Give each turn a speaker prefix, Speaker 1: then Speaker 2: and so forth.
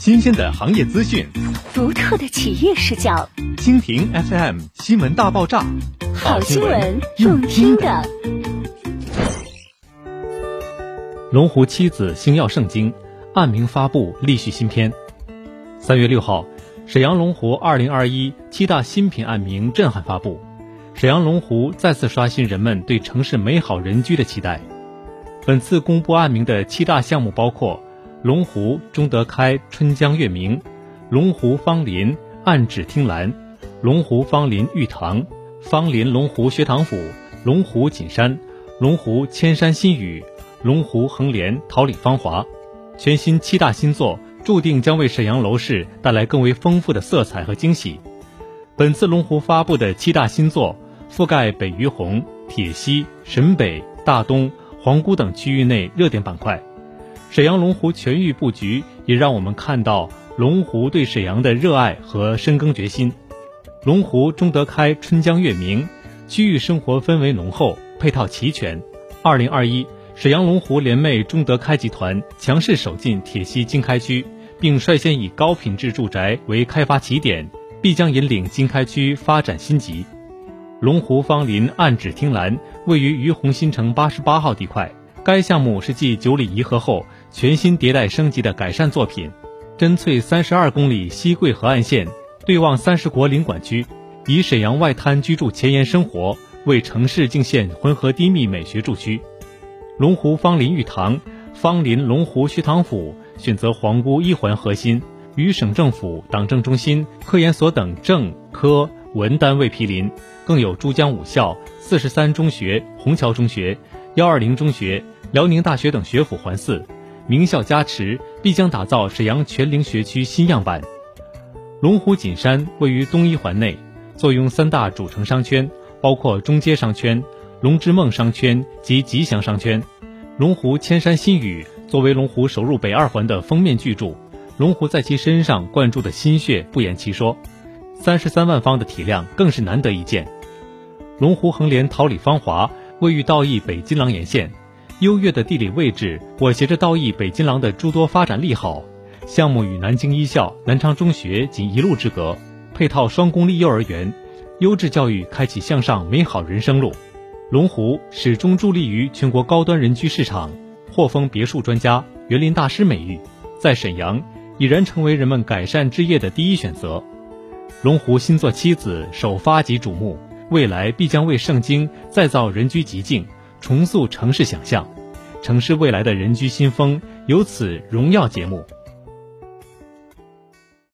Speaker 1: 新鲜的行业资讯，
Speaker 2: 独特的企业视角。
Speaker 1: 蜻蜓 FM 新闻大爆炸，
Speaker 2: 好新闻，用听的。
Speaker 3: 龙湖七子星耀圣经，暗名发布立续新篇。三月六号，沈阳龙湖二零二一七大新品暗名震撼发布，沈阳龙湖再次刷新人们对城市美好人居的期待。本次公布暗名的七大项目包括：龙湖中德开春江月明，龙湖芳林暗指听兰，龙湖芳林玉堂，芳林龙湖学堂府，龙湖锦山，龙湖千山新雨，龙湖恒联桃李芳华。全新七大新作注定将为沈阳楼市带来更为丰富的色彩和惊喜。本次龙湖发布的七大新作覆盖北于洪、铁西、沈北、大东。皇姑等区域内热点板块，沈阳龙湖全域布局也让我们看到龙湖对沈阳的热爱和深耕决心。龙湖中德开春江月明，区域生活氛围浓厚，配套齐全。二零二一，沈阳龙湖联袂中德开集团强势首进铁西经开区，并率先以高品质住宅为开发起点，必将引领经开区发展新级。龙湖芳林暗指汀兰位于于洪新城八十八号地块，该项目是继九里颐和后全新迭代升级的改善作品。臻萃三十二公里西桂河岸线，对望三十国领馆区，以沈阳外滩居住前沿生活为城市敬献浑河低密美学住区。龙湖芳林玉堂、芳林龙湖学堂府选择皇姑一环核心，与省政府、党政中心、科研所等政科。文单位毗邻，更有珠江五校、四十三中学、虹桥中学、幺二零中学、辽宁大学等学府环伺，名校加持，必将打造沈阳全龄学区新样板。龙湖锦山位于东一环内，坐拥三大主城商圈，包括中街商圈、龙之梦商圈及吉祥商圈。龙湖千山新语作为龙湖首入北二环的封面巨著，龙湖在其身上灌注的心血不言其说。三十三万方的体量更是难得一见。龙湖横联桃李芳华位于道义北金廊沿线，优越的地理位置裹挟着道义北金廊的诸多发展利好。项目与南京一校、南昌中学仅一路之隔，配套双公立幼儿园，优质教育开启向上美好人生路。龙湖始终助力于全国高端人居市场，获封别墅专家、园林大师美誉，在沈阳已然成为人们改善置业的第一选择。龙湖新作妻子首发即瞩目，未来必将为盛京再造人居极境，重塑城市想象，城市未来的人居新风由此荣耀节目。